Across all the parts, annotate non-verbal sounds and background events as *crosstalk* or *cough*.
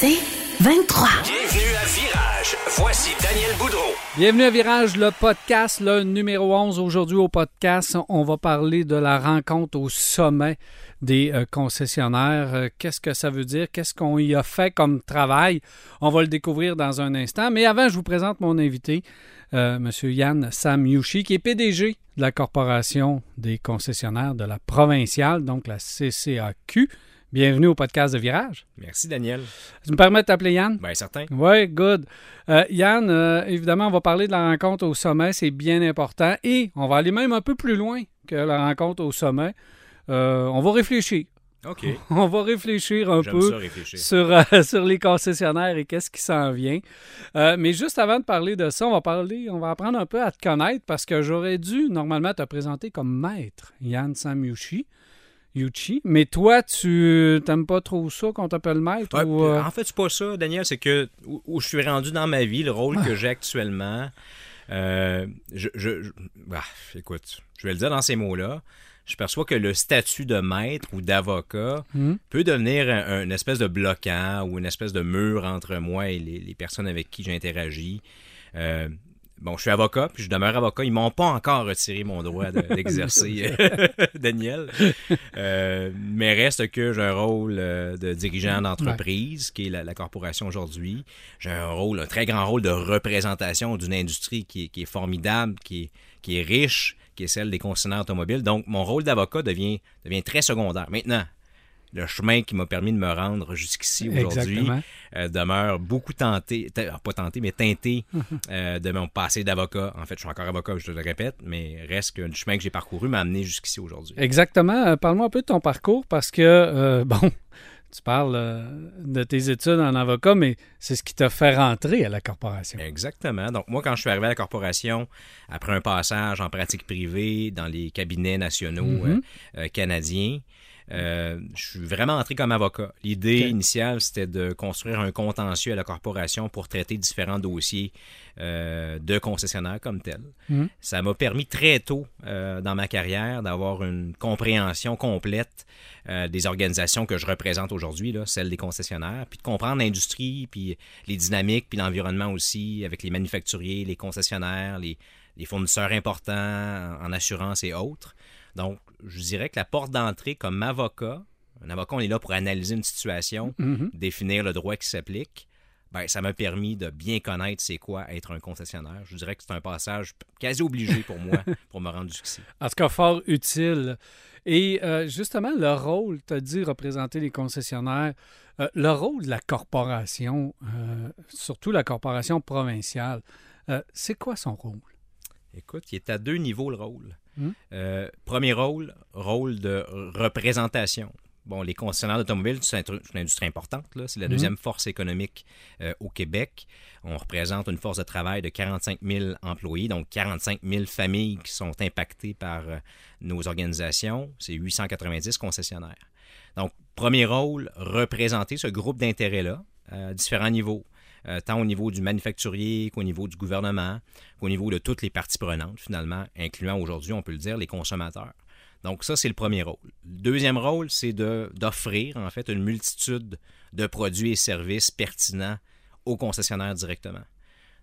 C'est 23. Bienvenue à Virage. Voici Daniel Boudreau. Bienvenue à Virage, le podcast, le numéro 11. Aujourd'hui au podcast, on va parler de la rencontre au sommet des euh, concessionnaires. Euh, Qu'est-ce que ça veut dire? Qu'est-ce qu'on y a fait comme travail? On va le découvrir dans un instant. Mais avant, je vous présente mon invité, euh, M. Yann Samyushi, qui est PDG de la Corporation des concessionnaires de la provinciale, donc la CCAQ. Bienvenue au podcast de Virage. Merci, Daniel. Tu me permets de t'appeler Yann? Bien, certain. Oui, good. Euh, Yann, euh, évidemment, on va parler de la rencontre au sommet, c'est bien important. Et on va aller même un peu plus loin que la rencontre au sommet. Euh, on va réfléchir. OK. *laughs* On va réfléchir un peu ça réfléchir. sur, euh, *laughs* sur les concessionnaires et qu'est-ce qui s'en vient. Euh, mais juste avant de parler de ça, on va parler, on va apprendre un peu à te connaître parce que j'aurais dû normalement te présenter comme maître Yann Samyushi. Yuchi. Mais toi, tu t'aimes pas trop ça qu'on t'appelle maître? Ouais, ou, euh, En fait, c'est pas ça, Daniel. C'est que où, où je suis rendu dans ma vie, le rôle Ah. que j'ai actuellement, euh, je, je- je- bah, écoute, je vais le dire dans ces mots-là. Je perçois que le statut de maître ou d'avocat Hmm? peut devenir un, un espèce de bloquant ou une espèce de mur entre moi et les, les personnes avec qui j'interagis. Euh, bon, je suis avocat, puis je demeure avocat. Ils m'ont pas encore retiré mon droit de- *laughs* d'exercer, *laughs* Daniel. Euh, mais reste que j'ai un rôle euh, de dirigeant d'entreprise, qui est la, la corporation aujourd'hui. J'ai un rôle, un très grand rôle de représentation d'une industrie qui est, qui est formidable, qui est, qui est riche, qui est celle des concessionnaires automobiles. Donc, mon rôle d'avocat devient, devient très secondaire. Maintenant, le chemin qui m'a permis de me rendre jusqu'ici aujourd'hui euh, demeure beaucoup tenté, te- pas tenté, mais teinté *laughs* euh, de mon passé d'avocat. En fait, je suis encore avocat, je te le répète, mais reste que le chemin que j'ai parcouru m'a amené jusqu'ici aujourd'hui. Exactement. Euh, Parle-moi un peu de ton parcours parce que, euh, *laughs* bon, tu parles de tes études en avocat, mais c'est ce qui t'a fait rentrer à la corporation. Exactement. Donc, moi, quand je suis arrivé à la corporation, après un passage en pratique privée dans les cabinets nationaux euh, canadiens, euh, je suis vraiment entré comme avocat. L'idée initiale, c'était de construire un contentieux à la corporation pour traiter différents dossiers euh, de concessionnaires comme tel. Mhm. Ça m'a permis très tôt euh, dans ma carrière d'avoir une compréhension complète des organisations que je représente aujourd'hui, celles des concessionnaires, puis de comprendre l'industrie, puis les dynamiques, puis l'environnement aussi, avec les manufacturiers, les concessionnaires, les, les fournisseurs importants en assurance et autres. Donc, je dirais que la porte d'entrée comme avocat, un avocat, on est là pour analyser une situation, Mhm. définir le droit qui s'applique. Ben, ça m'a permis de bien connaître c'est quoi être un concessionnaire. Je dirais que c'est un passage quasi obligé pour moi *laughs* pour me rendre jusqu'ici. En tout cas, fort utile. Et euh, justement, le rôle, tu as dit représenter les concessionnaires, euh, le rôle de la corporation, euh, surtout la corporation provinciale, c'est quoi son rôle? Écoute, il est à deux niveaux le rôle. Hmm. Euh, premier rôle, rôle de représentation. Bon, les concessionnaires d'automobiles, c'est un- c'est une industrie importante. là. C'est la Mhm. deuxième force économique euh, au Québec. On représente une force de travail de 45 000 employés, donc 45 000 familles qui sont impactées par euh, nos organisations. C'est 890 concessionnaires. Donc, premier rôle, représenter ce groupe d'intérêts-là à différents niveaux. Euh, tant au niveau du manufacturier qu'au niveau du gouvernement, qu'au niveau de toutes les parties prenantes, finalement, incluant aujourd'hui, on peut le dire, les consommateurs. Donc ça, c'est le premier rôle. Le deuxième rôle, c'est d'offrir, en fait, une multitude de produits et services pertinents aux concessionnaires directement.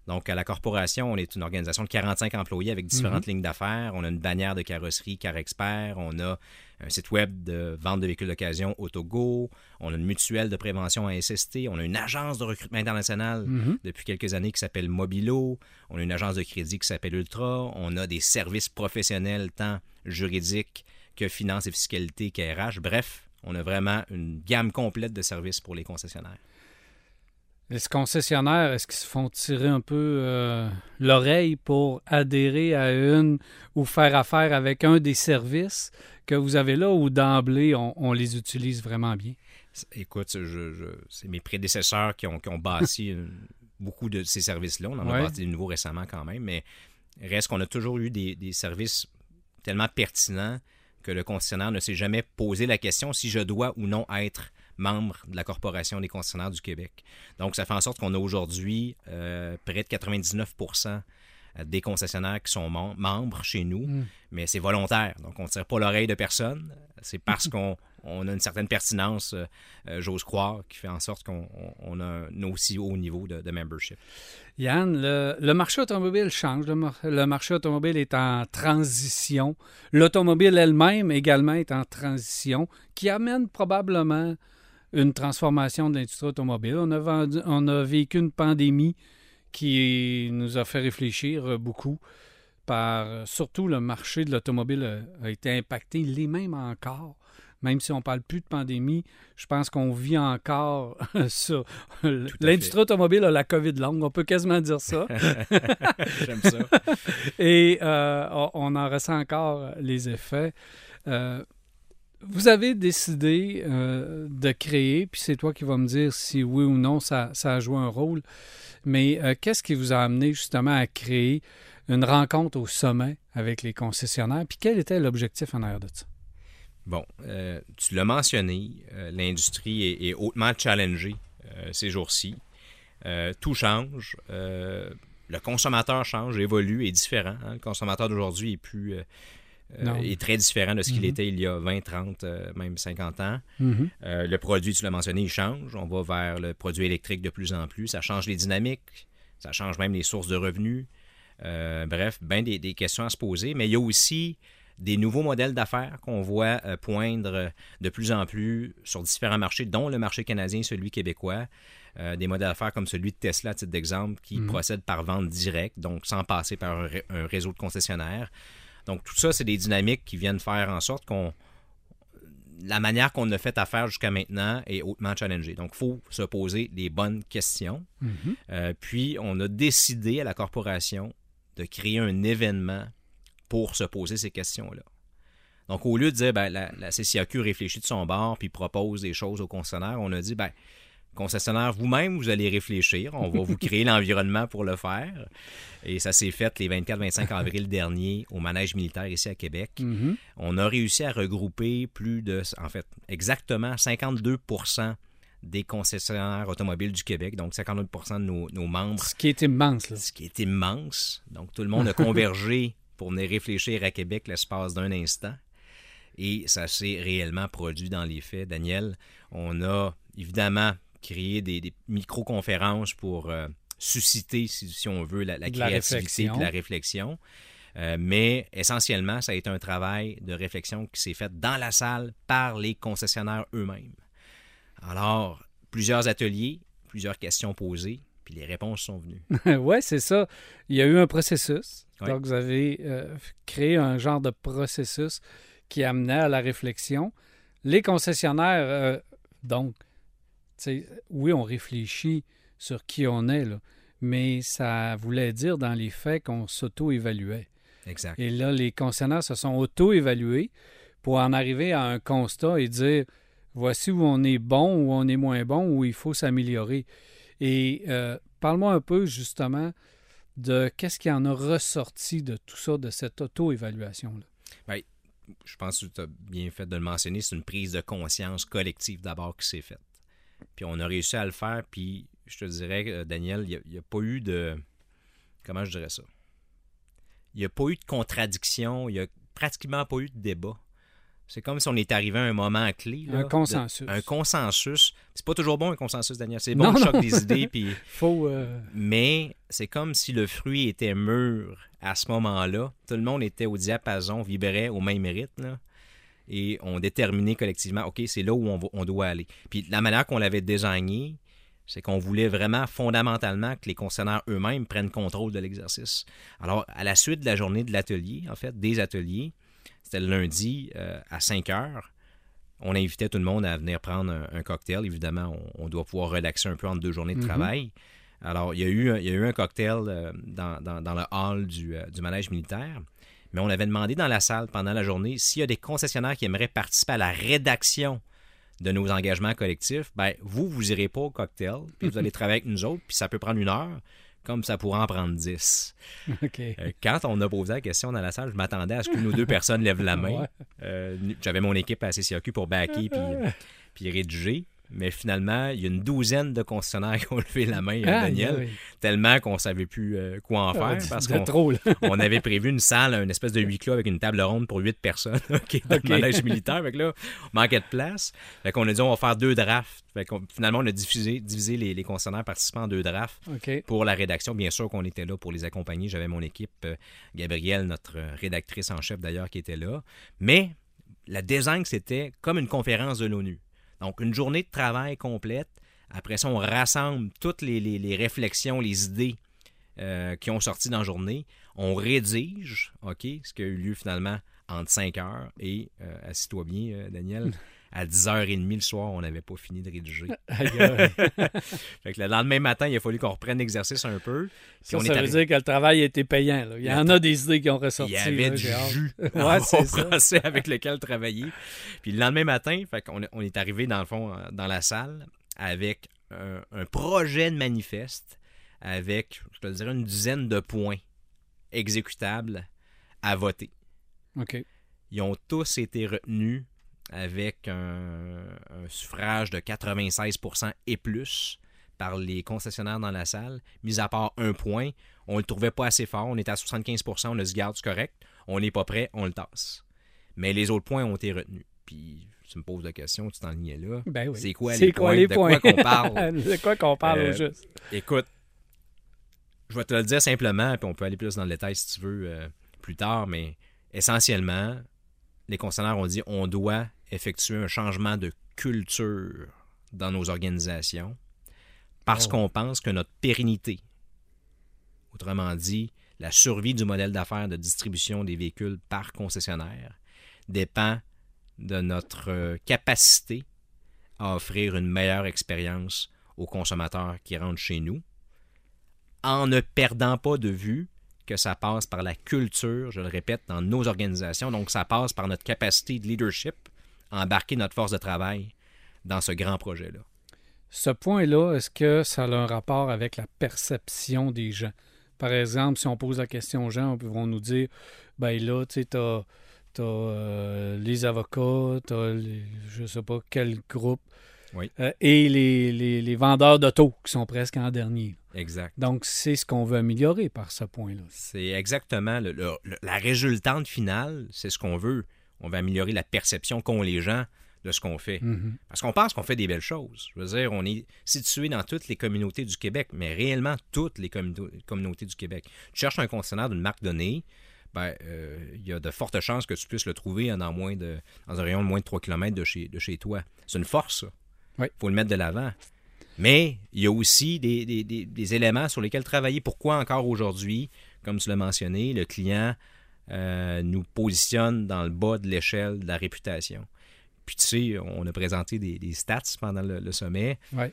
Donc, à la corporation, on est une organisation de 45 employés avec différentes lignes d'affaires. On a une bannière de carrosserie Car Expert. On a un site web de vente de véhicules d'occasion Autogo. On a une mutuelle de prévention à SST. On a une agence de recrutement international Mhm. depuis quelques années qui s'appelle Mobilo. On a une agence de crédit qui s'appelle Ultra. On a des services professionnels tant juridiques que finance et fiscalité qu'RH. Bref, on a vraiment une gamme complète de services pour les concessionnaires. Les concessionnaires, est-ce qu'ils se font tirer un peu euh, l'oreille pour adhérer à une ou faire affaire avec un des services que vous avez là ou d'emblée, on, on les utilise vraiment bien? Écoute, c'est mes prédécesseurs qui ont, qui ont bâti *laughs* beaucoup de ces services-là. On en a bâti de nouveaux récemment quand même, mais reste qu'on a toujours eu des, des services tellement pertinents que le concessionnaire ne s'est jamais posé la question si je dois ou non être membre de la Corporation des concessionnaires du Québec. Donc, ça fait en sorte qu'on a aujourd'hui euh, près de 99% des concessionnaires qui sont membres chez nous, mm. mais c'est volontaire. Donc, on ne tire pas l'oreille de personne. C'est parce *laughs* qu'on a une certaine pertinence, euh, euh, j'ose croire, qui fait en sorte qu'on a un aussi haut niveau de, membership. Yann, le, marché automobile change. le, marché automobile est en transition. L'automobile elle-même également est en transition, qui amène probablement une transformation de l'industrie automobile. On a, on a vécu une pandémie qui nous a fait réfléchir beaucoup par surtout le marché de l'automobile a, été impacté, il est même encore. Même si on ne parle plus de pandémie, je pense qu'on vit encore *laughs* sur l'industrie automobile a la COVID longue, on peut quasiment dire ça. *laughs* J'aime ça. Et euh, on en ressent encore les effets. Euh, vous avez décidé euh, de créer, puis c'est toi qui vas me dire si oui ou non ça, a joué un rôle, mais euh, qu'est-ce qui vous a amené justement à créer une rencontre au sommet avec les concessionnaires, puis quel était l'objectif en arrière de ça? Bon, euh, tu l'as mentionné, l'industrie est, hautement challengée ces jours-ci. tout change. le consommateur change, évolue, est différent. Hein. Le consommateur d'aujourd'hui est plus est très différent de ce qu'il mhm. était il y a 20, 30, euh, même 50 ans. Mhm. Euh, le produit, tu l'as mentionné, il change. On va vers le produit électrique de plus en plus. Ça change les dynamiques, ça change même les sources de revenus. bref, bien des, questions à se poser. Mais il y a aussi des nouveaux modèles d'affaires qu'on voit poindre de plus en plus sur différents marchés, dont le marché canadien, celui québécois. des modèles d'affaires comme celui de Tesla, à titre d'exemple, qui mhm. procède par vente directe, donc sans passer par un réseau de concessionnaires. Donc, tout ça, c'est des dynamiques qui viennent faire en sorte qu'on. La manière qu'on a fait affaire jusqu'à maintenant est hautement challengée. Donc, il faut se poser des bonnes questions. Mm-hmm. Euh, puis, on a décidé à la corporation de créer un événement pour se poser ces questions-là. Donc, au lieu de dire, ben, la, la, CCAQ réfléchit de son bord puis propose des choses aux concessionnaires, on a dit, ben, concessionnaire, vous-même, vous allez réfléchir. On va vous créer *laughs* l'environnement pour le faire. Et ça s'est fait les 24-25 avril dernier au manège militaire ici à Québec. Mm-hmm. On a réussi à regrouper plus de, en fait, exactement 52% des concessionnaires automobiles du Québec, donc 52% de nos, membres. Ce qui est immense. Ce qui est immense. Donc tout le monde a convergé *laughs* pour venir réfléchir à Québec l'espace d'un instant. Et ça s'est réellement produit dans les faits. Daniel, on a évidemment créer des, micro-conférences pour euh, susciter, si, on veut, la, créativité et la réflexion. Euh, mais essentiellement, ça a été un travail de réflexion qui s'est fait dans la salle par les concessionnaires eux-mêmes. Alors, plusieurs ateliers, plusieurs questions posées, puis les réponses sont venues. *laughs* oui, c'est ça. Il y a eu un processus. Donc, vous avez euh, créé un genre de processus qui amenait à la réflexion. Les concessionnaires, donc, oui, on réfléchit sur qui on est, mais ça voulait dire dans les faits qu'on s'auto-évaluait. Exact. Et là, les concessionnaires se sont auto-évalués pour en arriver à un constat et dire voici où on est bon, où on est moins bon, où il faut s'améliorer. Et euh, parle-moi un peu justement de qu'est-ce qui en a ressorti de tout ça, de cette auto-évaluation-là? Bien, je pense que tu as bien fait de le mentionner, c'est une prise de conscience collective d'abord qui s'est faite. Puis on a réussi à le faire. Puis je te dirais, Daniel, il n'y a, pas eu de. Comment je dirais ça? Il n'y a pas eu de contradiction. Il n'y a pratiquement pas eu de débat. C'est comme si on est arrivé à un moment clé. un consensus. un consensus. C'est pas toujours bon un consensus, Daniel. C'est bon, le choc des idées. Puis... *laughs* Faut, euh, Mais c'est comme si le fruit était mûr à ce moment-là. Tout le monde était au diapason, vibrait au même rythme et on déterminait collectivement, OK, c'est là où on, doit aller. Puis la manière qu'on l'avait désigné, c'est qu'on voulait vraiment fondamentalement que les concessionnaires eux-mêmes prennent contrôle de l'exercice. Alors, à la suite de la journée de l'atelier, en fait, des ateliers, c'était le lundi euh, à 5 heures, on invitait tout le monde à venir prendre un, cocktail. Évidemment, on, doit pouvoir relaxer un peu entre deux journées de mm-hmm. travail. Alors, il y, a eu, il y a eu un cocktail euh, dans, le hall du, euh, du manège militaire. Mais on avait demandé dans la salle pendant la journée s'il y a des concessionnaires qui aimeraient participer à la rédaction de nos engagements collectifs, ben, vous, vous irez pas au cocktail, puis vous allez *laughs* travailler avec nous autres, puis ça peut prendre une heure, comme ça pourrait en prendre dix. Euh, quand on a posé la question dans la salle, je m'attendais à ce qu'une ou deux personnes lèvent la *laughs* main. Euh, J'avais mon équipe à CCAQ pour backer puis, *laughs* puis rédiger. Mais finalement, il y a une douzaine de concessionnaires *laughs* qui ont levé la main à Ah, Daniel, oui. tellement qu'on savait plus euh, quoi en Ah, faire. parce qu'on trop, *laughs* on avait prévu une salle, une espèce de huis clos avec une table ronde pour huit personnes, *laughs* dans le manège militaire. Fait que là, on manquait de place. Fait qu'on a dit, on va faire deux drafts. Fait qu'on- finalement, on a diffusé, divisé les, les concessionnaires participants en deux drafts pour la rédaction. Bien sûr qu'on était là pour les accompagner. J'avais mon équipe, euh, Gabrielle, notre euh, rédactrice en chef d'ailleurs, qui était là. Mais la design, c'était comme une conférence de l'ONU. Donc, une journée de travail complète. Après ça, on rassemble toutes les, réflexions, les idées euh, qui ont sorti dans la journée. On rédige, OK, ce qui a eu lieu finalement entre 5 heures et, euh, assis-toi bien, euh, Daniel, *laughs* à 10h30 le soir, on n'avait pas fini de rédiger. *laughs* *laughs* Fait que le lendemain matin, il a fallu qu'on reprenne l'exerce un peu. Ça, on est ça veut arrivé- dire que le travail a été payant. là. Il y en a des idées qui ont ressorti. Il y avait là, du jus *laughs* Ouais, c'est français avec lequel travailler. Puis le lendemain matin, fait qu'on on est arrivé dans le fond euh, dans la salle avec un, un projet de manifeste avec, je te dirais, une dizaine de points exécutables à voter. OK. Ils ont tous été retenus avec un, un suffrage de 96% et plus par les concessionnaires dans la salle, mis à part un point. On le trouvait pas assez fort. On était à 75% on a dit garde, c'est correct. On n'est pas prêt, on le tasse. Mais les autres points ont été retenus. Puis tu me poses la question, tu t'enlignais là. Ben oui. C'est quoi les quoi points? les de points? quoi qu'on parle? *laughs* de quoi qu'on parle Euh, au juste? Écoute, je vais te le dire simplement, puis on peut aller plus dans le détail si tu veux euh, plus tard, mais essentiellement, les concessionnaires ont dit on doit effectuer un changement de culture dans nos organisations parce Oh. qu'on pense que notre pérennité, autrement dit, la survie du modèle d'affaires de distribution des véhicules par concessionnaire, dépend de notre euh, capacité à offrir une meilleure expérience aux consommateurs qui rentrent chez nous, en ne perdant pas de vue que ça passe par la culture, je le répète, dans nos organisations. Donc, ça passe par notre capacité de leadership embarquer notre force de travail dans ce grand projet-là. Ce point-là, est-ce que ça a un rapport avec la perception des gens? Par exemple, si on pose la question aux gens, ils vont nous dire ben là, tu sais, t'as t'as, euh, les avocats, t'as les- je sais pas quel groupe, Oui. euh, et les, les, les vendeurs d'auto qui sont presque en dernier. Exact. Donc, c'est ce qu'on veut améliorer par ce point-là. C'est exactement le- le- le- la résultante finale, c'est ce qu'on veut. On veut améliorer la perception qu'ont les gens de ce qu'on fait. Mhm. Parce qu'on pense qu'on fait des belles choses. Je veux dire, on est situé dans toutes les communautés du Québec, mais réellement toutes les communau- communautés du Québec. Tu cherches un concessionnaire d'une marque donnée, ben, euh, il y a de fortes chances que tu puisses le trouver dans, moins de, dans un rayon de moins de 3 km de chez, de chez toi. C'est une force, ça. Oui. faut le mettre de l'avant. Mais il y a aussi des, des- des- des éléments sur lesquels travailler. Pourquoi encore aujourd'hui, comme tu l'as mentionné, le client euh, nous positionne dans le bas de l'échelle de la réputation. Puis tu sais, on a présenté des, des stats pendant le, le sommet. Ouais.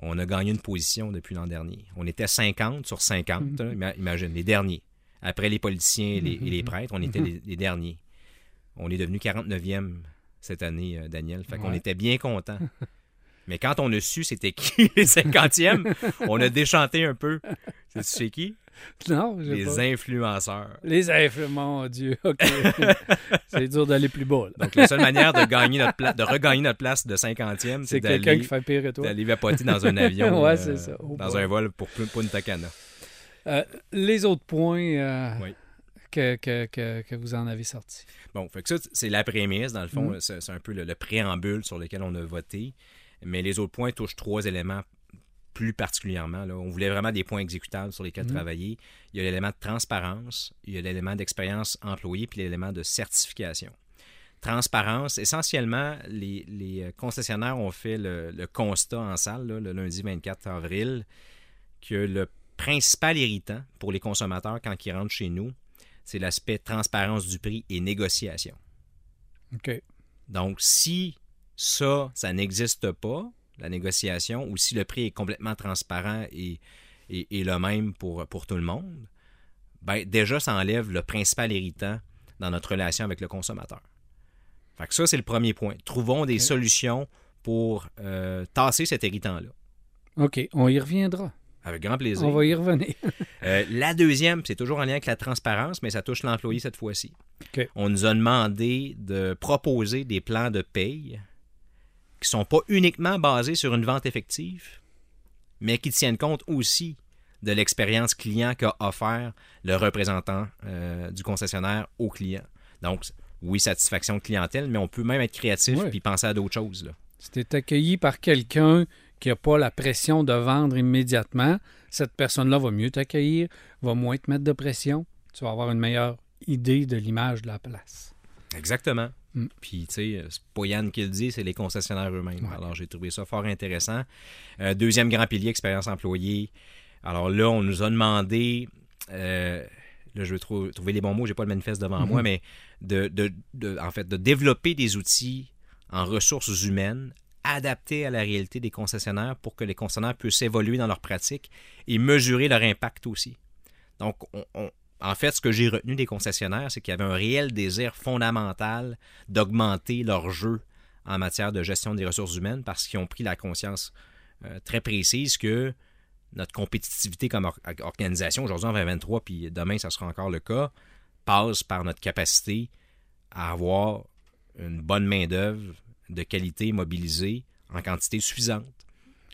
On a gagné une position depuis l'an dernier. On était 50 sur 50, hein, ima- imagine, les derniers. Après les politiciens et les, et les prêtres, on était les, les derniers. On est devenu 49e cette année, euh, Daniel. Fait qu'on Ouais. était bien contents. *laughs* Mais quand on a su c'était qui les 50e, on a déchanté un peu. *laughs* C'est qui? *laughs* Non, Les pas. influenceurs. Les influents, mon Dieu, OK. *laughs* c'est dur d'aller plus bas. là. Donc, la seule manière de, gagner notre pla- de regagner notre place de 50e, C'est c'est quelqu'un d'aller qui fait pire que toi. d'aller vapoter dans un avion, *laughs* Ouais, euh, c'est ça. Oh dans un vol pour Punta Cana. Euh, les autres points euh, Oui. que, que, que, que vous en avez sortis. Bon, fait que ça, c'est la prémisse, dans le fond, c'est c'est un peu le, le préambule sur lequel on a voté. Mais les autres points touchent trois éléments plus particulièrement. là. On voulait vraiment des points exécutables sur lesquels Mhm. travailler. Il y a l'élément de transparence, il y a l'élément d'expérience employée, puis l'élément de certification. Transparence, essentiellement, les, les, euh, concessionnaires ont fait le, le constat en salle, là, le lundi 24 avril, que le principal irritant pour les consommateurs quand ils rentrent chez nous, c'est l'aspect transparence du prix et négociation. OK. Donc, si ça, ça n'existe pas, la négociation, ou si le prix est complètement transparent et, et, et le même pour, pour tout le monde, ben, déjà, ça enlève le principal irritant dans notre relation avec le consommateur. Fait que ça, c'est le premier point. Trouvons des solutions pour euh, tasser cet irritant-là. OK, on y reviendra. Avec grand plaisir. On va y revenir. *laughs* Euh, la deuxième, c'est toujours en lien avec la transparence, mais ça touche l'employé cette fois-ci. OK. On nous a demandé de proposer des plans de paye qui sont pas uniquement basés sur une vente effective, mais qui tiennent compte aussi de l'expérience client qu'a offert le représentant euh, du concessionnaire au client. Donc, oui, satisfaction de clientèle, mais on peut même être créatif Oui. puis penser à d'autres choses. Là. Si tu es accueilli par quelqu'un qui n'a pas la pression de vendre immédiatement, cette personne-là va mieux t'accueillir, va moins te mettre de pression. Tu vas avoir une meilleure idée de l'image de la place. Exactement. Mm. Puis, tu sais, c'est pas Yann qui le dit, c'est les concessionnaires eux-mêmes. Ouais. Alors, j'ai trouvé ça fort intéressant. Euh, deuxième grand pilier, expérience employée. Alors là, on nous a demandé, euh, là, je vais trou- trouver les bons mots, j'ai pas le manifeste devant Mhm. moi, mais de, de- de- en fait, de développer des outils en ressources humaines adaptés à la réalité des concessionnaires pour que les concessionnaires puissent évoluer dans leur pratique et mesurer leur impact aussi. Donc, on- on- en fait, ce que j'ai retenu des concessionnaires, c'est qu'il y avait un réel désir fondamental d'augmenter leur jeu en matière de gestion des ressources humaines parce qu'ils ont pris la conscience euh, très précise que notre compétitivité comme or- organisation, aujourd'hui en 2023, puis demain, ça sera encore le cas, passe par notre capacité à avoir une bonne main-d'œuvre de qualité mobilisée en quantité suffisante.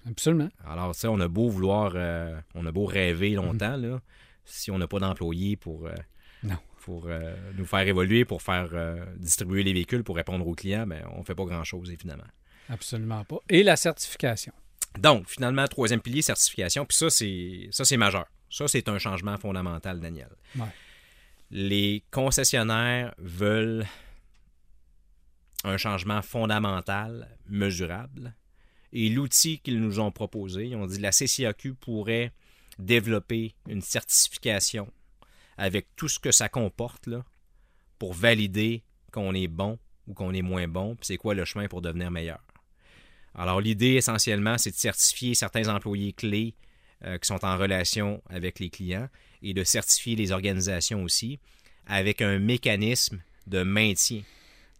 Absolument. Alors, tu sais, on a beau vouloir, euh, on a beau rêver longtemps, là, si on n'a pas d'employés pour, euh, Non. pour euh, nous faire évoluer, pour faire euh, distribuer les véhicules, pour répondre aux clients, ben, on ne fait pas grand-chose, évidemment. Absolument pas. Et la certification. Donc, finalement, troisième pilier, certification. Puis ça, c'est ça, c'est majeur. Ça, c'est un changement fondamental, Daniel. Ouais. Les concessionnaires veulent un changement fondamental, mesurable. Et l'outil qu'ils nous ont proposé, ils ont dit la CCAQ pourrait développer une certification avec tout ce que ça comporte pour valider qu'on est bon ou qu'on est moins bon, puis c'est quoi le chemin pour devenir meilleur. Alors, l'idée essentiellement, c'est de certifier certains employés clés euh, qui sont en relation avec les clients et de certifier les organisations aussi avec un mécanisme de maintien.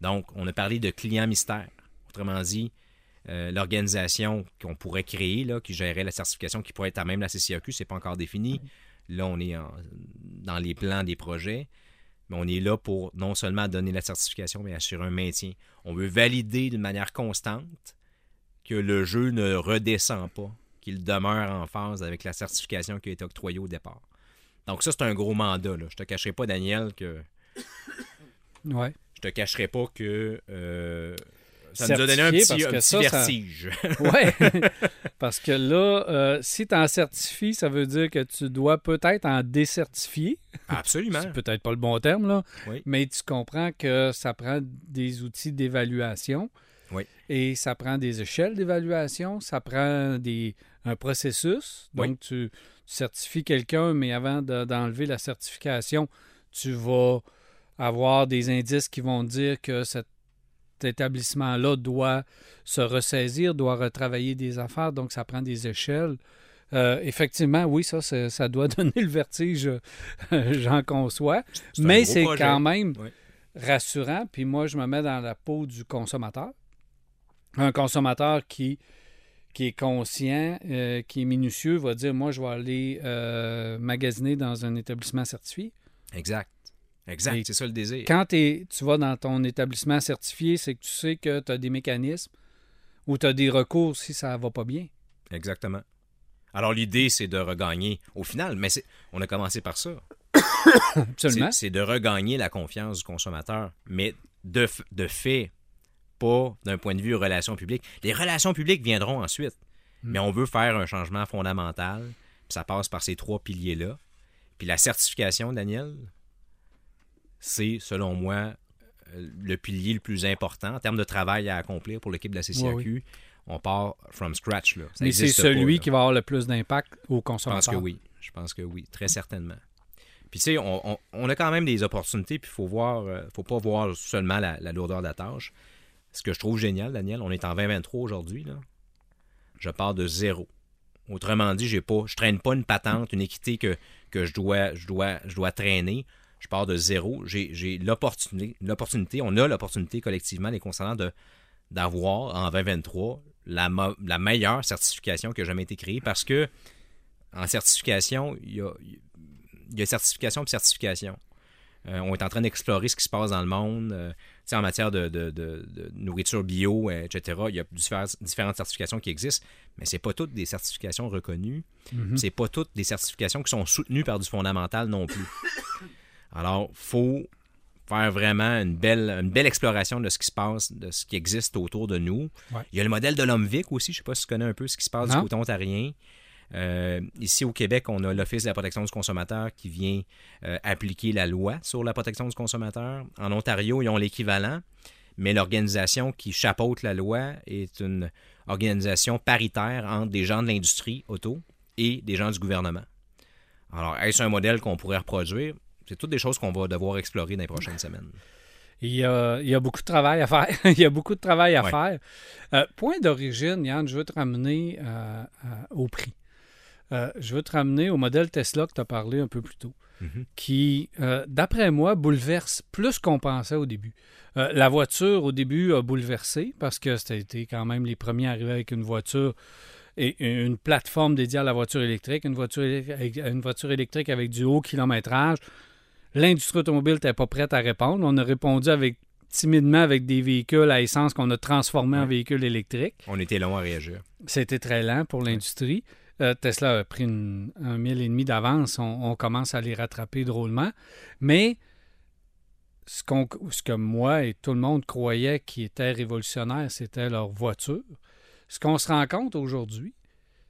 Donc, on a parlé de client mystère. Autrement dit, euh, l'organisation qu'on pourrait créer, là, qui gérerait la certification, qui pourrait être à même la CCAQ, c'est pas encore défini. Là, on est en- dans les plans des projets. Mais on est là pour non seulement donner la certification, mais assurer un maintien. On veut valider d'une manière constante que le jeu ne redescend pas, qu'il demeure en phase avec la certification qui a été octroyée au départ. Donc ça, c'est un gros mandat. Là. Je te cacherai pas, Daniel, que Ouais. je te cacherai pas que euh, ça nous a donné un petit, parce un petit ça, ça- vertige. *laughs* Ouais. *laughs* Parce que là, euh, si tu en certifies, ça veut dire que tu dois peut-être en décertifier. Absolument. *laughs* C'est peut-être pas le bon terme, là. Oui. Mais tu comprends que ça prend des outils d'évaluation. Oui. Et ça prend des échelles d'évaluation, ça prend des, un processus. Oui. Donc, tu, tu certifies quelqu'un, mais avant de- d'enlever la certification, tu vas avoir des indices qui vont dire que cet établissement-là doit se ressaisir, doit retravailler des affaires. Donc, ça prend des échelles. Euh, effectivement, oui, ça, ça doit *laughs* donner le vertige, euh, j'en conçois. Mais c'est quand même Oui. rassurant. Puis moi, je me mets dans la peau du consommateur. Un consommateur qui, qui est conscient, euh, qui est minutieux, va dire, moi, je vais aller euh, magasiner dans un établissement certifié. Exact. Exact, c'est ça le désir. Quand tu vas dans ton établissement certifié, c'est que tu sais que tu as des mécanismes ou tu as des recours si ça va pas bien. Exactement. Alors l'idée, c'est de regagner, au final, mais c'est- on a commencé par ça. Absolument. C'est de regagner la confiance du consommateur, mais de, de fait, pas d'un point de vue relations publiques. Les relations publiques viendront ensuite, mais on veut faire un changement fondamental, puis ça passe par ces trois piliers-là. Puis la certification, Daniel, c'est, selon moi, euh, le pilier le plus important en termes de travail à accomplir pour l'équipe de la CCAQ. On part from scratch. Là. Ça Mais c'est pas, celui qui va avoir le plus d'impact au Je pense que oui. Je pense que oui, très certainement. Puis tu sais, on, on- on a quand même des opportunités, puis il faut voir, euh, faut pas voir seulement la, la lourdeur de la tâche. Ce que je trouve génial, Daniel, on est en 2023 aujourd'hui, là. Je pars de zéro. Autrement dit, j'ai pas, je traîne pas une patente, une équité que, que je, dois, je, dois, je dois traîner. Je pars de zéro. J'ai l'opportunité, on a l'opportunité collectivement, les concernants, de, d'avoir en 2023 la, meilleure certification qui a jamais été créée parce que en certification, il y a, il y a certification et certification. Euh, on est en train d'explorer ce qui se passe dans le monde. euh, en matière de, de- de- de nourriture bio, etc., il y a différentes, différentes certifications qui existent, mais c'est pas toutes des certifications reconnues. C'est pas toutes des certifications qui sont soutenues par du fondamental non plus. Alors, faut faire vraiment une belle, une belle exploration de ce qui se passe, de ce qui existe autour de nous. Ouais. Il y a le modèle de l'homme Vic aussi. Je sais pas si tu connais un peu ce qui se passe Non. du côté ontarien. Euh, ici au Québec, on a l'Office de la protection du consommateur qui vient euh, appliquer la loi sur la protection du consommateur. En Ontario, ils ont l'équivalent, mais l'organisation qui chapeaute la loi est une organisation paritaire entre des gens de l'industrie auto et des gens du gouvernement. Alors, est-ce un modèle qu'on pourrait reproduire? C'est toutes des choses qu'on va devoir explorer dans les prochaines semaines. Il y, a, il y a beaucoup de travail à faire. *laughs* il y a beaucoup de travail à Ouais. faire. Euh, point d'origine, Yann, je veux te ramener euh, euh, au prix. Euh, je veux te ramener au modèle Tesla que tu as parlé un peu plus tôt, Mhm. qui, d'après moi, bouleverse plus qu'on pensait au début. La voiture, au début, a bouleversé parce que c'était quand même les premiers arrivés avec une voiture et une plateforme dédiée à la voiture électrique, une voiture, une voiture électrique avec du haut kilométrage. L'industrie automobile n'était pas prête à répondre. On a répondu avec timidement avec des véhicules à essence qu'on a transformés en véhicules électriques. On était long à réagir. C'était très lent pour l'industrie. Euh, Tesla a pris une- un mille et demi d'avance. On, on commence à les rattraper drôlement. Mais ce que moi et tout le monde croyait qui était révolutionnaire, c'était leur voiture. Ce qu'on se rend compte aujourd'hui,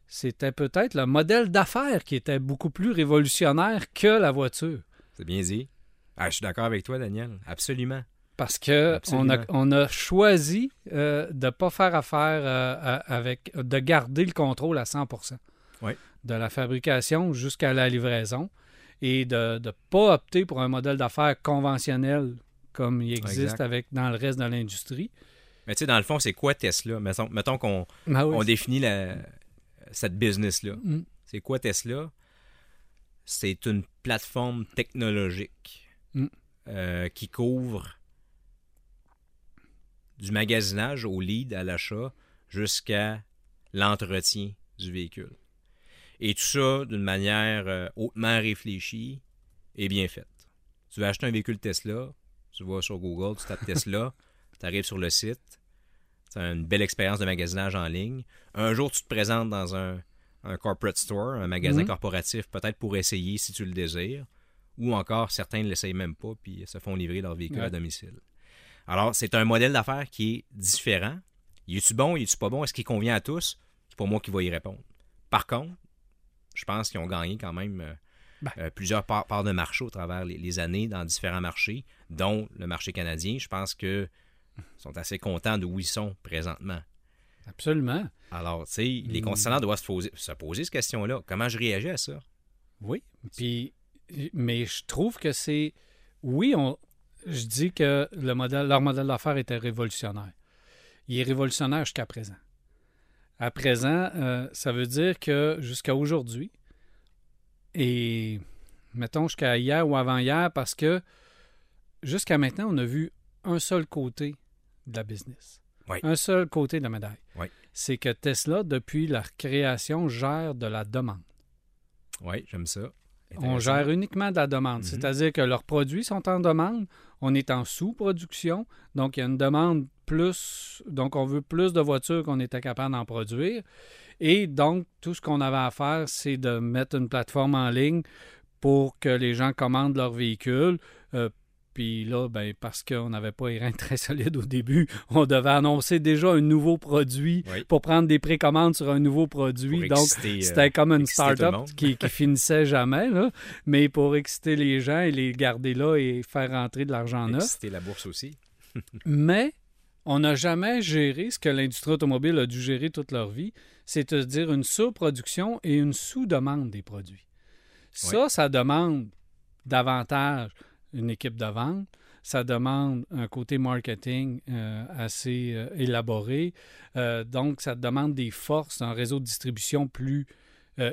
c'était peut-être le modèle d'affaires qui était beaucoup plus révolutionnaire que la voiture. C'est bien dit. Ah, je suis d'accord avec toi, Daniel. Absolument. Parce que on a, on a choisi euh, de ne pas faire affaire euh, avec, de garder le contrôle à 100% Oui. de la fabrication jusqu'à la livraison et de ne pas opter pour un modèle d'affaires conventionnel comme il existe Exact. avec dans le reste de l'industrie. Mais tu sais, dans le fond, c'est quoi Tesla? Mettons, mettons qu'on oui. on définit la- cette business-là. Mm. C'est quoi Tesla? C'est une plateforme technologique Mm. euh, qui couvre du magasinage au lead à l'achat jusqu'à l'entretien du véhicule. Et tout ça d'une manière euh, hautement réfléchie et bien faite. Tu vas acheter un véhicule Tesla, tu vas sur Google, tu tapes Tesla, *laughs* tu arrives sur le site, tu as une belle expérience de magasinage en ligne. Un jour, tu te présentes dans un, un corporate store, un magasin Mhm. corporatif, peut-être pour essayer si tu le désires, ou encore certains ne l'essayent même pas puis se font livrer leur véhicule Ouais. à domicile. Alors, c'est un modèle d'affaires qui est différent. Il est-tu bon, il est-tu pas bon, est-ce qu'il convient à tous? C'est pas moi qui vais y répondre. Par contre, je pense qu'ils ont gagné quand même euh, Ben. euh, plusieurs parts, de marché au travers les, les années dans différents marchés, dont le marché canadien. Je pense qu'ils sont assez contents de où ils sont présentement. Absolument. Alors, tu sais, les Mm. concessionnaires doivent se poser, se poser cette question-là. Comment je réagis à ça? Oui. Puis, mais je trouve que c'est. Oui, on, je dis que le modèle, leur modèle d'affaires était révolutionnaire. Il est révolutionnaire jusqu'à présent. À présent, euh, ça veut dire que jusqu'à aujourd'hui, et mettons jusqu'à hier ou avant-hier, parce que jusqu'à maintenant, on a vu un seul côté de la business. Oui. Un seul côté de la médaille. Oui. C'est que Tesla, depuis la création, gère de la demande. Oui, j'aime ça. On gère uniquement de la demande. Mhm. C'est-à-dire que leurs produits sont en demande. On est en sous-production. Donc, il y a une demande plus. Donc, on veut plus de voitures qu'on était capable d'en produire. Et donc, tout ce qu'on avait à faire, c'est de mettre une plateforme en ligne pour que les gens commandent leur véhicule. Euh, puis là, ben, parce qu'on n'avait pas les reins très solides au début, *laughs* on devait annoncer déjà un nouveau produit Oui. pour prendre des précommandes sur un nouveau produit. Pour Donc, euh, c'était comme une start-up qui *laughs* finissait jamais, là. mais pour exciter les gens et les garder là et faire rentrer de l'argent neuf. exciter la bourse aussi. *laughs* Mais on n'a jamais géré ce que l'industrie automobile a dû gérer toute leur vie, c'est-à-dire une surproduction et une sous-demande des produits. Ça, ça demande davantage une équipe de vente, ça demande un côté marketing euh, assez euh, élaboré, Euh, donc ça demande des forces, un réseau de distribution plus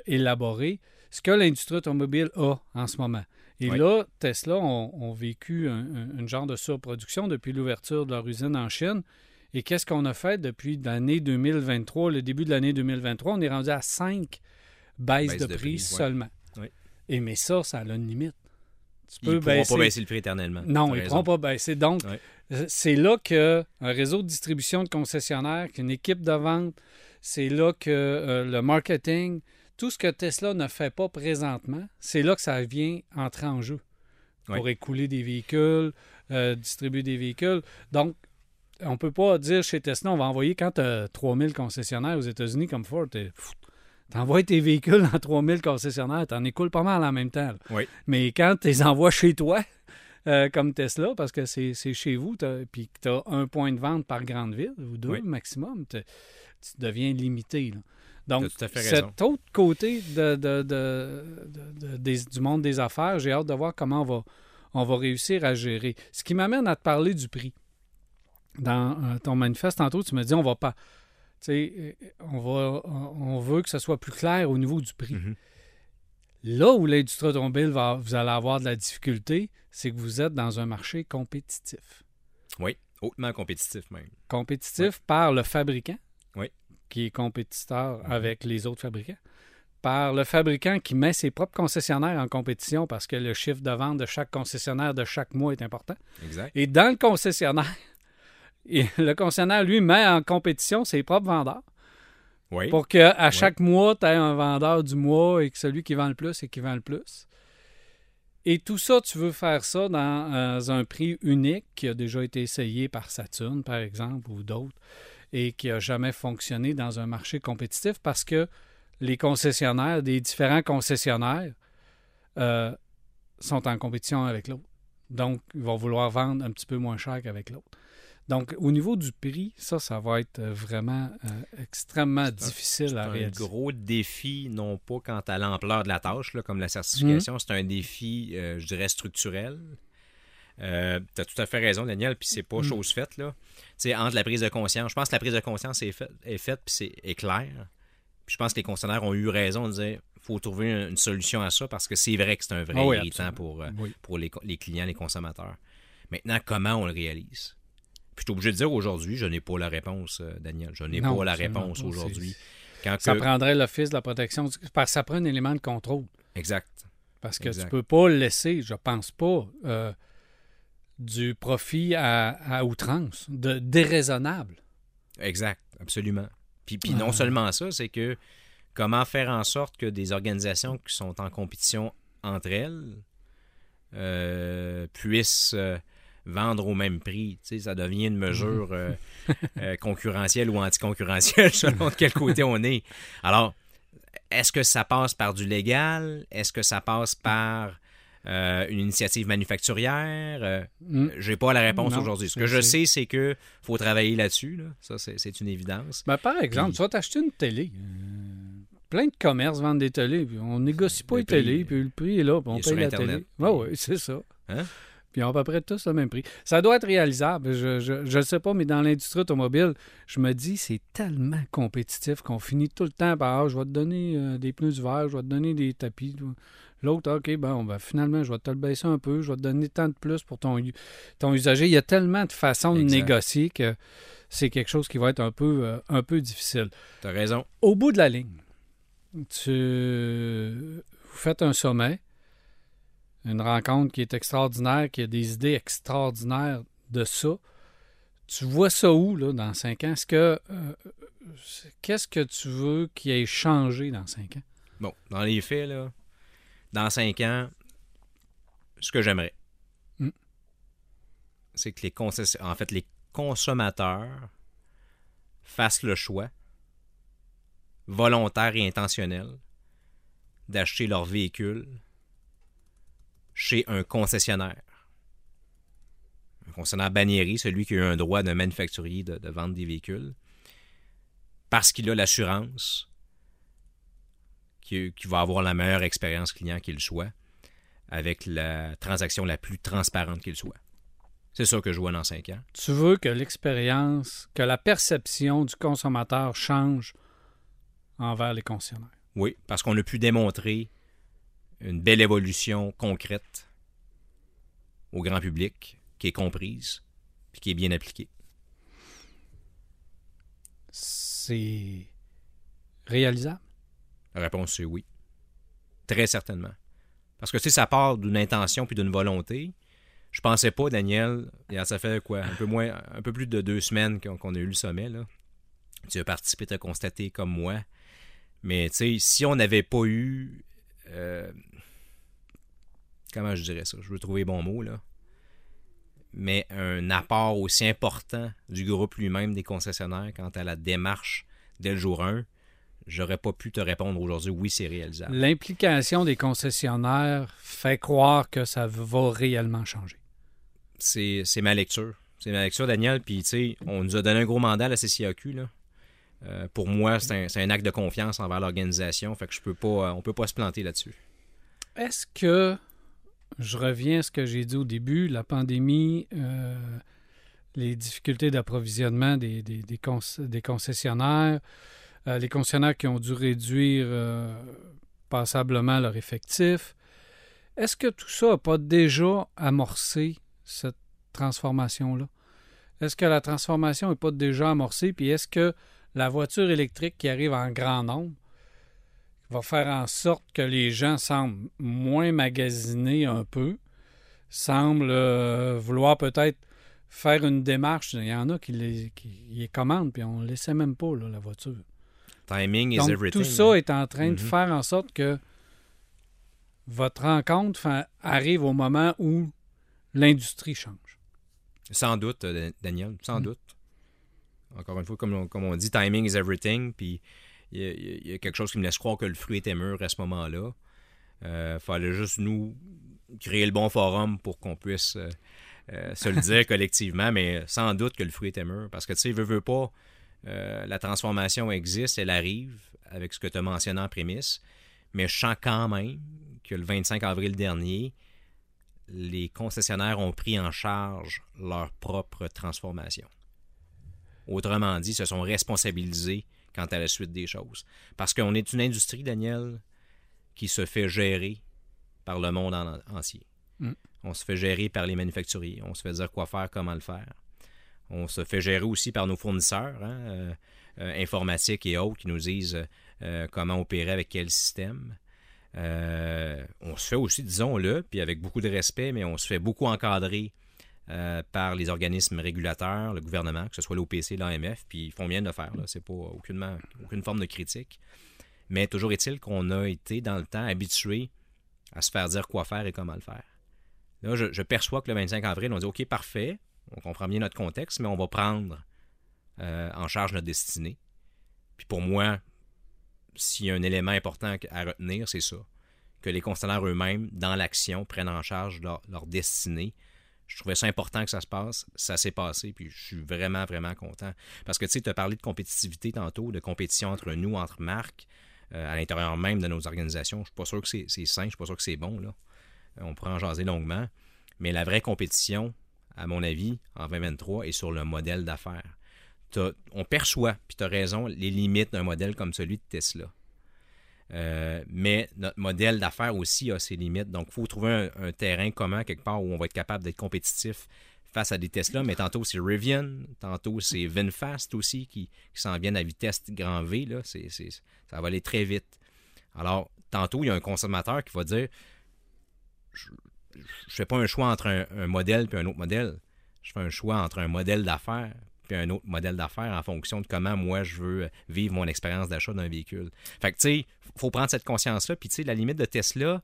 élaboré, ce que l'industrie automobile a en ce moment. Et Oui. là, Tesla ont, ont vécu un, genre de surproduction depuis l'ouverture de leur usine en Chine. Et qu'est-ce qu'on a fait depuis l'année 2023, le début de l'année 2023? On est rendu à 5 baisses Baisse de, de prix, seulement. Oui. Et mais ça, ça a une limite. Tu Ils ne pourront pas baisser le prix éternellement. Non, ils ne pourront pas baisser. Donc, Ouais. euh, c'est là qu'un réseau de distribution de concessionnaires, qu'une équipe de vente, c'est là que euh, le marketing, tout ce que Tesla ne fait pas présentement, c'est là que ça vient entrer en jeu pour Ouais. écouler des véhicules, euh, distribuer des véhicules. Donc, on ne peut pas dire chez Tesla, on va envoyer quand tu as 3000 concessionnaires aux États-Unis comme Ford, tu envoies tes véhicules dans 3000 concessionnaires, tu en écoules pas mal en même temps. là. Oui. Mais quand tu les envoies chez toi, euh, comme Tesla, parce que c'est c'est chez vous, puis que tu as un point de vente par grande ville, ou deux Oui. maximum, tu deviens limité. là. Donc, T'as tout à fait raison. cet autre côté de, de- de- de- de- des- du monde des affaires, j'ai hâte de voir comment on va, on va réussir à gérer. Ce qui m'amène à te parler du prix. Dans euh, ton manifeste, tantôt, tu me dis on va pas. On, va, on veut que ce soit plus clair au niveau du prix. Mhm. Là où l'industrie automobile va, vous allez avoir de la difficulté, c'est que vous êtes dans un marché compétitif. Oui, hautement compétitif même. Compétitif par le fabricant, Oui. qui est compétiteur avec les autres fabricants, par le fabricant qui met ses propres concessionnaires en compétition parce que le chiffre de vente de chaque concessionnaire de chaque mois est important. Exact. Et dans le concessionnaire, et *laughs* le concessionnaire, lui, met en compétition ses propres vendeurs Oui. pour qu'à chaque mois, tu aies un vendeur du mois et que celui qui vend le plus et qui vend le plus. Et tout ça, tu veux faire ça dans euh, un prix unique qui a déjà été essayé par Saturn, par exemple, ou d'autres, et qui n'a jamais fonctionné dans un marché compétitif parce que les concessionnaires, des différents concessionnaires, euh, sont en compétition avec l'autre. Donc, ils vont vouloir vendre un petit peu moins cher qu'avec l'autre. Donc, au niveau du prix, ça, ça va être euh, vraiment euh, extrêmement difficile C'est à un réaliser. gros défi, non pas quant à l'ampleur de la tâche, là, comme la certification, Mhm. c'est un défi, euh, je dirais, structurel. tu as tout à fait raison, Daniel, puis c'est pas Mhm. chose faite. Là. Tu sais, entre la prise de conscience, je pense que la prise de conscience est faite, est faite puis c'est est claire. Puis je pense que les concessionnaires ont eu raison de dire faut trouver une, solution à ça parce que c'est vrai que c'est un vrai oui, irritant pour, euh, Oui. pour les clients, les consommateurs. Maintenant, comment on le réalise? Puis je suis obligé de dire aujourd'hui, je n'ai pas la réponse, euh, Daniel. Je n'ai pas la réponse aujourd'hui. Ça que- prendrait l'Office de la protection du... Parce que ça prend un élément de contrôle. Exact. Parce que Exact. tu peux pas laisser, je pense pas, euh, du profit à, à outrance, de déraisonnable. Exact, absolument. Puis, puis Ah. non seulement ça, c'est que comment faire en sorte que des organisations qui sont en compétition entre elles euh, puissent euh, vendre au même prix. Tu sais, ça devient une mesure euh, *laughs* euh, concurrentielle ou anticoncurrentielle *laughs* selon de quel côté on est. Alors, est-ce que ça passe par du légal? Est-ce que ça passe par euh, une initiative manufacturière? Euh, Mm. j'ai pas la réponse aujourd'hui. Ce que je sais, c'est que faut travailler là-dessus. là. Ça, c'est une évidence. Ben, par exemple, Puis- tu vas t'acheter une télé. euh, plein de commerces vendent des télés, puis on négocie pas Le les télés, puis le prix est là, puis on paye la Internet. télé. Oui, oui, c'est ça. Hein? Ils ont à peu près tous le même prix. Ça doit être réalisable. Je ne sais pas, mais dans l'industrie automobile, je me dis, c'est tellement compétitif qu'on finit tout le temps par Ah, je vais te donner euh, des pneus d'hiver, je vais te donner des tapis. L'autre, OK, ben, ben, finalement, je vais te le baisser un peu, je vais te donner tant de plus pour ton, ton usager. Il y a tellement de façons de négocier que c'est quelque chose qui va être un peu, euh, un peu difficile. T'as raison. Au bout de la ligne, tu vous faites un sommet, une rencontre qui est extraordinaire, qui a des idées extraordinaires de ça. Tu vois ça où, là, dans cinq ans? Est-ce que euh, qu'est-ce que tu veux qui ait changé dans cinq ans? Bon, dans les faits, là, dans cinq ans, ce que j'aimerais, Mm. c'est que les concessi- en fait, les consommateurs fassent le choix volontaire et intentionnel d'acheter leur véhicule chez un concessionnaire. Un concessionnaire bannieri, celui qui a eu un droit de manufacturier de, de vendre des véhicules, parce qu'il a l'assurance qui, qui va avoir la meilleure expérience client qu'il soit, avec la transaction la plus transparente qu'il soit. C'est ça que je vois dans cinq ans. Tu veux que l'expérience, que la perception du consommateur change envers les concessionnaires? Oui, parce qu'on a pu démontrer une belle évolution concrète au grand public, qui est comprise, puis qui est bien appliquée. c'est réalisable? La réponse, c'est oui. Très certainement. Parce que, tu sais, ça part d'une intention puis d'une volonté. Je pensais pas, Daniel, ça fait quoi, un peu moins, un peu plus de deux semaines qu'on a eu le sommet, là. Tu as participé, tu as constaté comme moi. Mais, tu sais, si on n'avait pas eu... euh, comment je dirais ça? Je veux trouver bon mot, là. Mais un apport aussi important du groupe lui-même des concessionnaires quant à la démarche dès le jour 1, j'aurais pas pu te répondre aujourd'hui, oui, c'est réalisable. L'implication des concessionnaires fait croire que ça va réellement changer. C'est ma lecture. C'est ma lecture, Daniel. Puis, tu sais, on nous a donné un gros mandat à la CCAQ, là. Euh, pour moi, c'est un, un acte de confiance envers l'organisation. Fait que je peux pas, on peut pas se planter là-dessus. Est-ce que, je reviens à ce que j'ai dit au début, la pandémie, euh, les difficultés d'approvisionnement des, des, des des concessionnaires, euh, les concessionnaires qui ont dû réduire euh, passablement leur effectif, est-ce que tout ça n'a pas déjà amorcé cette transformation-là? Est-ce que la transformation n'est pas déjà amorcée? Puis est-ce que la voiture électrique qui arrive en grand nombre va faire en sorte que les gens semblent moins magasinés un peu, semblent euh, vouloir peut-être faire une démarche. Il y en a qui les, qui les commandent, puis on ne laissait même pas là, la voiture. Timing is everything. tout ça est en train de Mhm. faire en sorte que votre rencontre arrive au moment où l'industrie change. Sans doute, euh, Daniel, sans Mm. doute. Encore une fois, comme on, comme on dit, timing is everything. Puis il y, a- il y a quelque chose qui me laisse croire que le fruit était mûr à ce moment-là. Il fallait juste nous créer le bon forum pour qu'on puisse euh, euh, se le dire *laughs* collectivement, mais sans doute que le fruit était mûr. Parce que tu sais, veux, veux pas, euh, la transformation existe, elle arrive avec ce que tu as mentionné en prémisse. Mais je sens quand même que le 25 avril dernier, les concessionnaires ont pris en charge leur propre transformation. Autrement dit, ils se sont responsabilisés quant à la suite des choses. Parce qu'on est une industrie, Daniel, qui se fait gérer par le monde en- entier. Mm. On se fait gérer par les manufacturiers. On se fait dire quoi faire, comment le faire. On se fait gérer aussi par nos fournisseurs hein, euh, euh, informatiques et autres qui nous disent euh, comment opérer avec quel système. On se fait aussi, disons-le, puis avec beaucoup de respect, mais on se fait beaucoup encadrer euh, par les organismes régulateurs, le gouvernement, que ce soit l'OPC, l'AMF, puis ils font bien de le faire. là. C'est pas aucune forme de critique. Mais toujours est-il qu'on a été, dans le temps, habitué à se faire dire quoi faire et comment le faire. Là, je, perçois que le 25 avril, on dit OK, parfait, on comprend bien notre contexte, mais on va prendre euh, en charge notre destinée. Puis pour moi, s'il y a un élément important à retenir, c'est ça. Que les concessionnaires eux-mêmes, dans l'action, prennent en charge leur destinée. Je trouvais ça important que ça se passe. Ça s'est passé, puis je suis vraiment, vraiment content. Parce que tu sais, tu as parlé de compétitivité tantôt, de compétition entre nous, entre marques, euh, à l'intérieur même de nos organisations. Je suis pas sûr que c'est sain, je suis pas sûr que c'est bon. Là. Euh, On pourrait en jaser longuement. Mais la vraie compétition, à mon avis, en 2023, est sur le modèle d'affaires. On perçoit, puis tu as raison, les limites d'un modèle comme celui de Tesla. Euh, mais notre modèle d'affaires aussi a ses limites. Donc, il faut trouver un, terrain commun quelque part où on va être capable d'être compétitif face à des Tesla. Mais tantôt, c'est Rivian, tantôt, c'est VinFast aussi qui, s'en viennent à vitesse grand V. Là. Ça va aller très vite. Alors, tantôt, il y a un consommateur qui va dire je ne fais pas un choix entre un, un modèle et un autre modèle. Je fais un choix entre un modèle d'affaires puis un autre modèle d'affaires en fonction de comment moi je veux vivre mon expérience d'achat d'un véhicule. Fait que tu sais, faut prendre cette conscience-là. Puis tu sais, la limite de Tesla,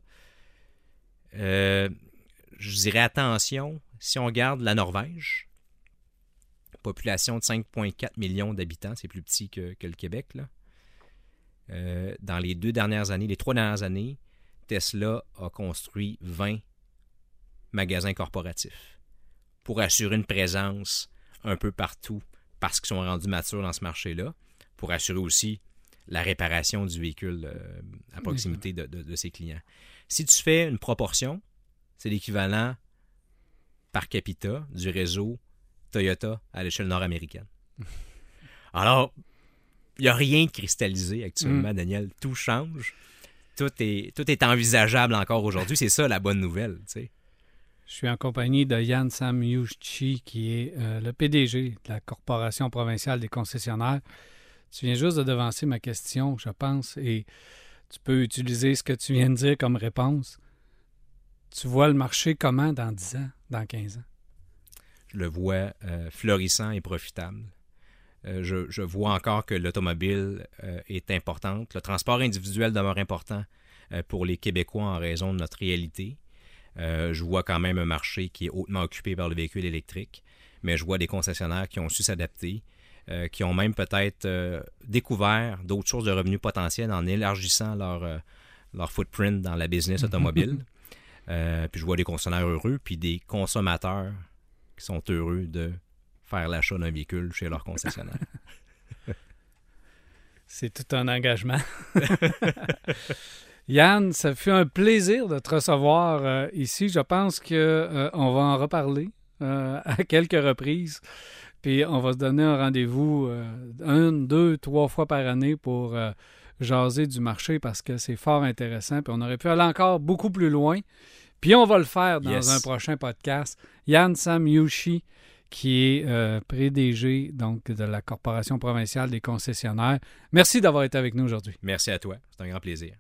euh, je dirais attention, si on regarde la Norvège, population de 5,4 millions d'habitants, c'est plus petit que, que le Québec, là. Euh, dans les deux dernières années, les trois dernières années, Tesla a construit 20 magasins corporatifs pour assurer une présence un peu partout parce qu'ils sont rendus matures dans ce marché-là, pour assurer aussi la réparation du véhicule euh, à proximité de, de- de ses clients. Si tu fais une proportion, c'est l'équivalent par capita du réseau Toyota à l'échelle nord-américaine. *laughs* Alors, il n'y a rien de cristallisé actuellement, Daniel. Tout change. Tout est, tout est envisageable encore aujourd'hui. C'est ça la bonne nouvelle. tu sais. Je suis en compagnie de Yann Samyuchi, qui est euh, le PDG de la Corporation provinciale des concessionnaires. Tu viens juste de devancer ma question, je pense, et tu peux utiliser ce que tu viens de dire comme réponse. Tu vois le marché comment dans 10 ans, dans 15 ans? Je le vois euh, florissant et profitable. Euh, je, vois encore que l'automobile est importante. Le transport individuel demeure important pour les Québécois en raison de notre réalité. Euh, je vois quand même un marché qui est hautement occupé par le véhicule électrique, mais je vois des concessionnaires qui ont su s'adapter, euh, qui ont même peut-être euh, découvert d'autres sources de revenus potentiels en élargissant leur, euh, leur footprint dans la business automobile. *laughs* Euh, puis je vois des concessionnaires heureux, puis des consommateurs qui sont heureux de faire l'achat d'un véhicule chez leur concessionnaire. *laughs* C'est tout un engagement. *laughs* Yann, ça fut un plaisir de te recevoir euh, ici. Je pense qu'on euh, va en reparler euh, *laughs* à quelques reprises. Puis on va se donner un rendez-vous une, deux, trois fois par année pour jaser du marché parce que c'est fort intéressant. Puis on aurait pu aller encore beaucoup plus loin. Puis on va le faire dans Yes. un prochain podcast. Yann Sam Yushi, qui est euh, PDG donc, de la Corporation provinciale des concessionnaires. Merci d'avoir été avec nous aujourd'hui. Merci à toi. C'est un grand plaisir.